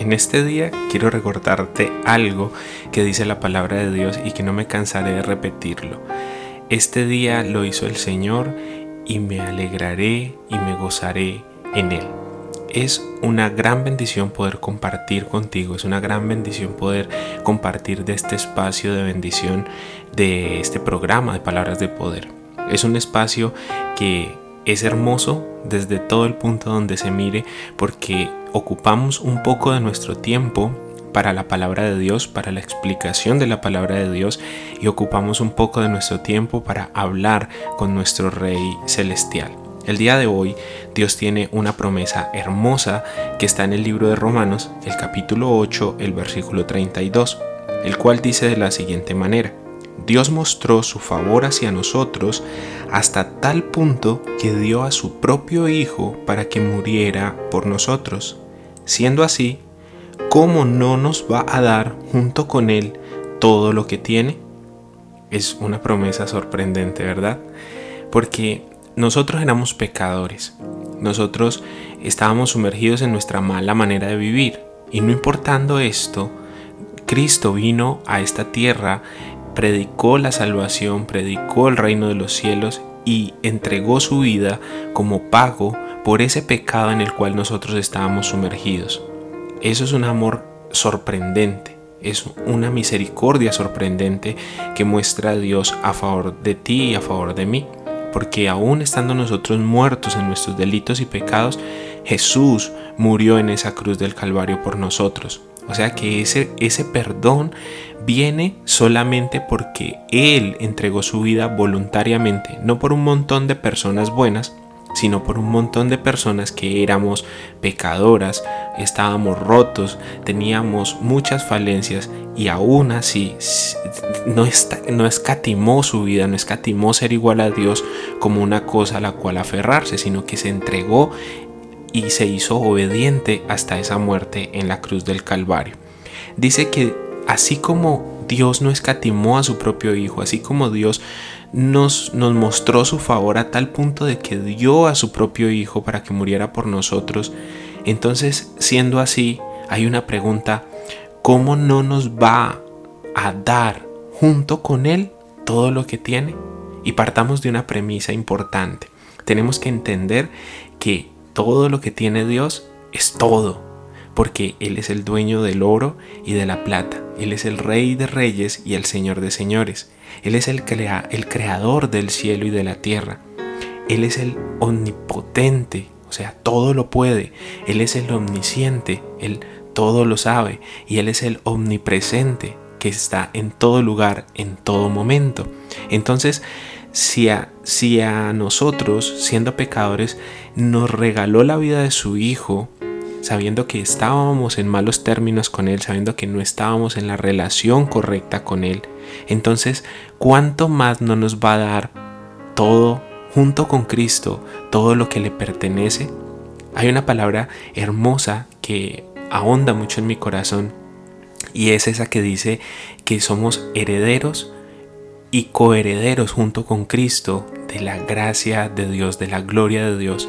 En este día quiero recordarte algo que dice la palabra de Dios y que no me cansaré de repetirlo. Este día lo hizo el Señor y me alegraré y me gozaré en Él. Es una gran bendición poder compartir contigo, es una gran bendición poder compartir de este espacio de bendición, de este programa de palabras de poder. Es un espacio que es hermoso desde todo el punto donde se mire porque ocupamos un poco de nuestro tiempo para la palabra de Dios, para la explicación de la palabra de Dios y ocupamos un poco de nuestro tiempo para hablar con nuestro Rey Celestial. El día de hoy Dios tiene una promesa hermosa que está en el libro de Romanos, el capítulo 8, el versículo 32, el cual dice de la siguiente manera, Dios mostró su favor hacia nosotros hasta tal punto que dio a su propio Hijo para que muriera por nosotros. Siendo así, ¿cómo no nos va a dar junto con Él todo lo que tiene? Es una promesa sorprendente, ¿verdad? Porque nosotros éramos pecadores, nosotros estábamos sumergidos en nuestra mala manera de vivir y no importando esto, Cristo vino a esta tierra predicó la salvación, predicó el reino de los cielos y entregó su vida como pago por ese pecado en el cual nosotros estábamos sumergidos. Eso es un amor sorprendente, es una misericordia sorprendente que muestra a Dios a favor de ti y a favor de mí. Porque aún estando nosotros muertos en nuestros delitos y pecados, Jesús murió en esa cruz del Calvario por nosotros. O sea que ese, ese perdón viene solamente porque Él entregó su vida voluntariamente, no por un montón de personas buenas, sino por un montón de personas que éramos pecadoras, estábamos rotos, teníamos muchas falencias y aún así no, no escatimó su vida, no escatimó ser igual a Dios como una cosa a la cual aferrarse, sino que se entregó y se hizo obediente hasta esa muerte en la cruz del Calvario. Dice que así como Dios no escatimó a su propio Hijo, así como Dios nos, nos mostró su favor a tal punto de que dio a su propio Hijo para que muriera por nosotros, entonces siendo así, hay una pregunta, ¿cómo no nos va a dar junto con Él todo lo que tiene? Y partamos de una premisa importante. Tenemos que entender que todo lo que tiene Dios es todo, porque Él es el dueño del oro y de la plata, Él es el rey de reyes y el señor de señores, Él es el, creador del cielo y de la tierra, Él es el omnipotente, o sea, todo lo puede, Él es el omnisciente, Él todo lo sabe, y Él es el omnipresente, que está en todo lugar, en todo momento. Entonces, si a, nosotros, siendo pecadores, nos regaló la vida de su Hijo, sabiendo que estábamos en malos términos con Él, sabiendo que no estábamos en la relación correcta con Él, entonces, ¿cuánto más no nos va a dar todo junto con Cristo, todo lo que le pertenece? Hay una palabra hermosa que ahonda mucho en mi corazón y es esa que dice que somos herederos y coherederos junto con Cristo de la gracia de Dios, de la gloria de Dios.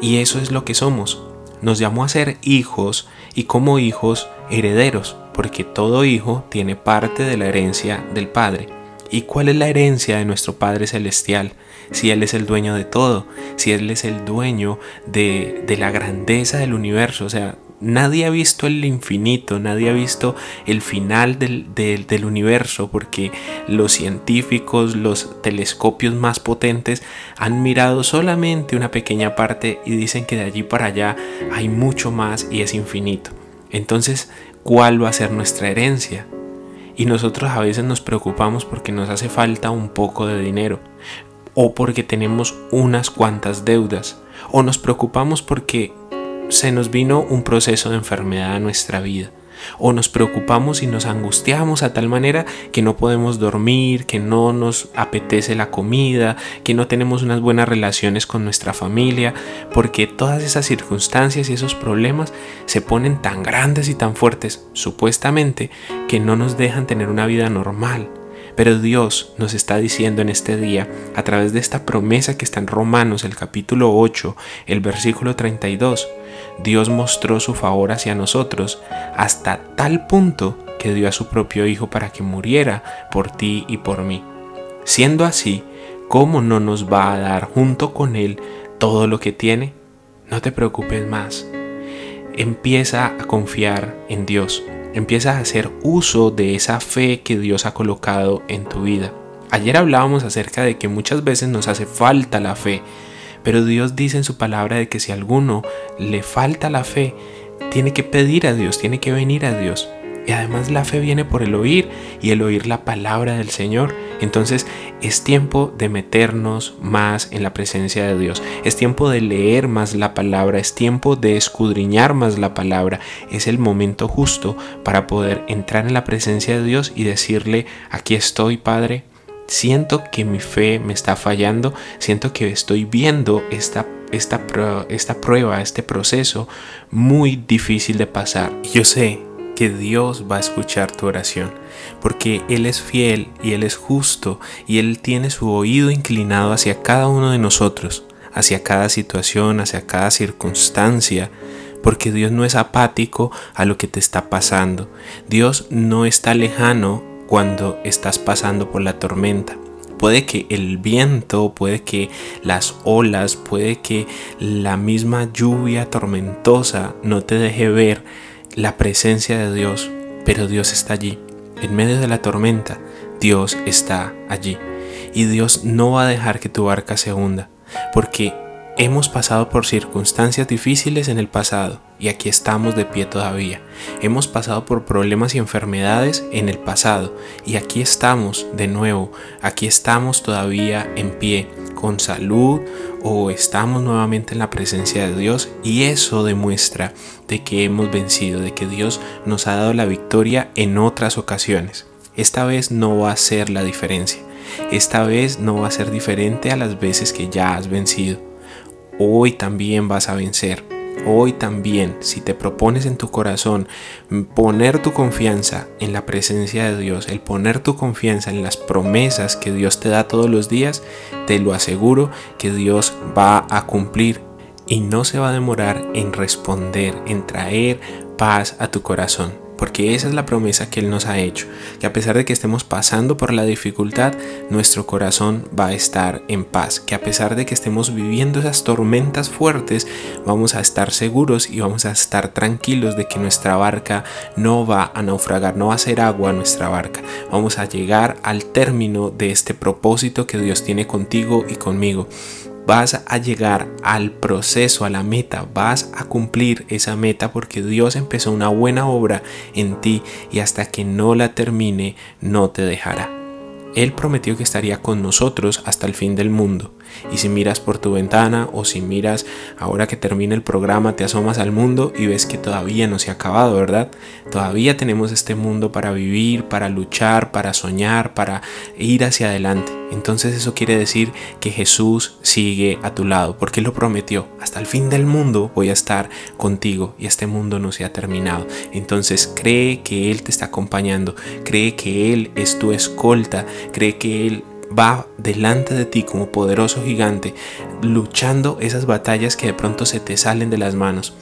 Y eso es lo que somos. Nos llamó a ser hijos y como hijos herederos, porque todo hijo tiene parte de la herencia del Padre. ¿Y cuál es la herencia de nuestro Padre Celestial? Si Él es el dueño de todo, si Él es el dueño de, de la grandeza del universo, o sea, Nadie ha visto el infinito, nadie ha visto el final del, universo, porque los científicos, los telescopios más potentes han mirado solamente una pequeña parte y dicen que de allí para allá hay mucho más y es infinito. Entonces, ¿cuál va a ser nuestra herencia? Y nosotros a veces nos preocupamos porque nos hace falta un poco de dinero o porque tenemos unas cuantas deudas o nos preocupamos porque se nos vino un proceso de enfermedad a nuestra vida. O nos preocupamos y nos angustiamos a tal manera que no podemos dormir, que no nos apetece la comida, que no tenemos unas buenas relaciones con nuestra familia, porque todas esas circunstancias y esos problemas se ponen tan grandes y tan fuertes, supuestamente, que no nos dejan tener una vida normal. Pero Dios nos está diciendo en este día, a través de esta promesa que está en Romanos, el capítulo 8, el versículo 32, Dios mostró su favor hacia nosotros hasta tal punto que dio a su propio Hijo para que muriera por ti y por mí. Siendo así, ¿cómo no nos va a dar junto con Él todo lo que tiene? No te preocupes más. Empieza a confiar en Dios empiezas a hacer uso de esa fe que Dios ha colocado en tu vida. Ayer hablábamos acerca de que muchas veces nos hace falta la fe, pero Dios dice en su palabra de que si a alguno le falta la fe, tiene que pedir a Dios, tiene que venir a Dios. Y además la fe viene por el oír y el oír la palabra del Señor. Entonces es tiempo de meternos más en la presencia de Dios. Es tiempo de leer más la palabra. Es tiempo de escudriñar más la palabra. Es el momento justo para poder entrar en la presencia de Dios y decirle, aquí estoy Padre. Siento que mi fe me está fallando. Siento que estoy viendo esta esta, esta prueba, este proceso muy difícil de pasar. Yo sé que Dios va a escuchar tu oración, porque Él es fiel y Él es justo y Él tiene su oído inclinado hacia cada uno de nosotros, hacia cada situación, hacia cada circunstancia, porque Dios no es apático a lo que te está pasando. Dios no está lejano cuando estás pasando por la tormenta. Puede que el viento, puede que las olas, puede que la misma lluvia tormentosa no te deje ver la presencia de Dios, pero Dios está allí. En medio de la tormenta, Dios está allí. Y Dios no va a dejar que tu barca se hunda, porque hemos pasado por circunstancias difíciles en el pasado y aquí estamos de pie todavía. Hemos pasado por problemas y enfermedades en el pasado y aquí estamos de nuevo. Aquí estamos todavía en pie con salud o estamos nuevamente en la presencia de Dios y eso demuestra de que hemos vencido, de que Dios nos ha dado la victoria en otras ocasiones. Esta vez no va a ser la diferencia. Esta vez no va a ser diferente a las veces que ya has vencido. Hoy también vas a vencer. Hoy también, si te propones en tu corazón poner tu confianza en la presencia de Dios, el poner tu confianza en las promesas que Dios te da todos los días, te lo aseguro que Dios va a cumplir y no se va a demorar en responder, en traer paz a tu corazón porque esa es la promesa que Él nos ha hecho, que a pesar de que estemos pasando por la dificultad, nuestro corazón va a estar en paz, que a pesar de que estemos viviendo esas tormentas fuertes, vamos a estar seguros y vamos a estar tranquilos de que nuestra barca no va a naufragar, no va a ser agua nuestra barca, vamos a llegar al término de este propósito que Dios tiene contigo y conmigo vas a llegar al proceso, a la meta, vas a cumplir esa meta porque Dios empezó una buena obra en ti y hasta que no la termine no te dejará. Él prometió que estaría con nosotros hasta el fin del mundo. Y si miras por tu ventana o si miras ahora que termina el programa, te asomas al mundo y ves que todavía no se ha acabado, ¿verdad? Todavía tenemos este mundo para vivir, para luchar, para soñar, para ir hacia adelante. Entonces eso quiere decir que Jesús sigue a tu lado, porque Él lo prometió. Hasta el fin del mundo voy a estar contigo y este mundo no se ha terminado. Entonces cree que Él te está acompañando, cree que Él es tu escolta, cree que Él va delante de ti como poderoso gigante, luchando esas batallas que de pronto se te salen de las manos.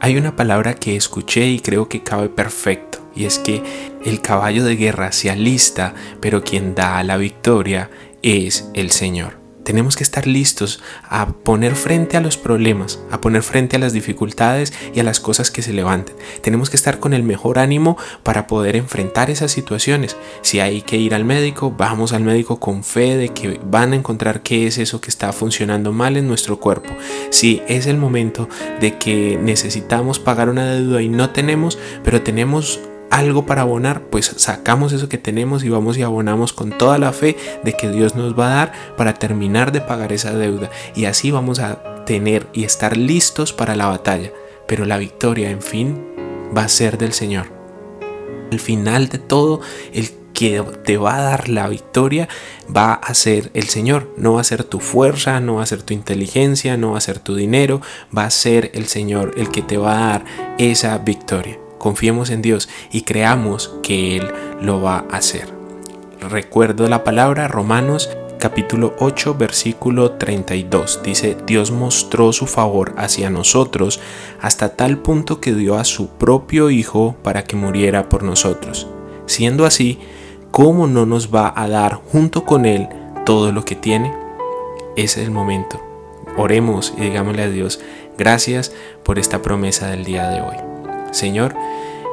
Hay una palabra que escuché y creo que cabe perfecto, y es que el caballo de guerra se alista, pero quien da la victoria es el Señor. Tenemos que estar listos a poner frente a los problemas, a poner frente a las dificultades y a las cosas que se levanten. Tenemos que estar con el mejor ánimo para poder enfrentar esas situaciones. Si hay que ir al médico, vamos al médico con fe de que van a encontrar qué es eso que está funcionando mal en nuestro cuerpo. Si es el momento de que necesitamos pagar una deuda y no tenemos, pero tenemos algo para abonar, pues sacamos eso que tenemos y vamos y abonamos con toda la fe de que Dios nos va a dar para terminar de pagar esa deuda. Y así vamos a tener y estar listos para la batalla. Pero la victoria, en fin, va a ser del Señor. Al final de todo, el que te va a dar la victoria va a ser el Señor. No va a ser tu fuerza, no va a ser tu inteligencia, no va a ser tu dinero, va a ser el Señor el que te va a dar esa victoria. Confiemos en Dios y creamos que Él lo va a hacer. Recuerdo la palabra Romanos capítulo 8 versículo 32. Dice, Dios mostró su favor hacia nosotros hasta tal punto que dio a su propio Hijo para que muriera por nosotros. Siendo así, ¿cómo no nos va a dar junto con Él todo lo que tiene? Es el momento. Oremos y digámosle a Dios, gracias por esta promesa del día de hoy. Señor,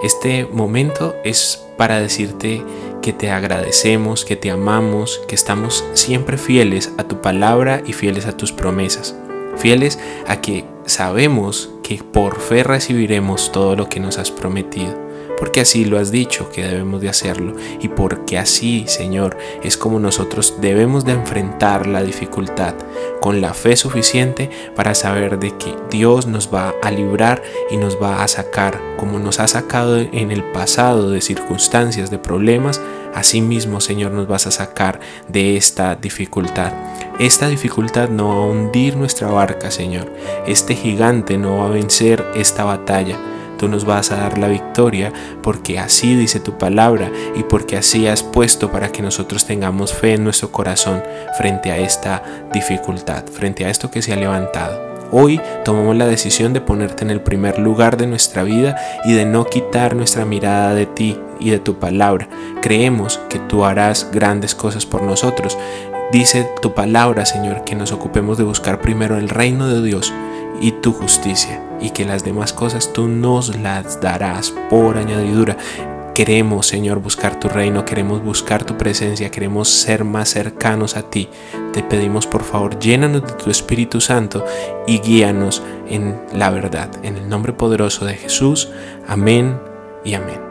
este momento es para decirte que te agradecemos, que te amamos, que estamos siempre fieles a tu palabra y fieles a tus promesas. Fieles a que sabemos que por fe recibiremos todo lo que nos has prometido porque así lo has dicho que debemos de hacerlo y porque así, Señor, es como nosotros debemos de enfrentar la dificultad con la fe suficiente para saber de que Dios nos va a librar y nos va a sacar como nos ha sacado en el pasado de circunstancias, de problemas, así mismo, Señor, nos vas a sacar de esta dificultad. Esta dificultad no va a hundir nuestra barca, Señor. Este gigante no va a vencer esta batalla tú nos vas a dar la victoria porque así dice tu palabra y porque así has puesto para que nosotros tengamos fe en nuestro corazón frente a esta dificultad, frente a esto que se ha levantado. Hoy tomamos la decisión de ponerte en el primer lugar de nuestra vida y de no quitar nuestra mirada de ti y de tu palabra. Creemos que tú harás grandes cosas por nosotros. Dice tu palabra, Señor, que nos ocupemos de buscar primero el reino de Dios y tu justicia, y que las demás cosas tú nos las darás por añadidura. Queremos, Señor, buscar tu reino, queremos buscar tu presencia, queremos ser más cercanos a ti. Te pedimos, por favor, llénanos de tu Espíritu Santo y guíanos en la verdad. En el nombre poderoso de Jesús. Amén y amén.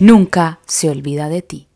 nunca se olvida de ti.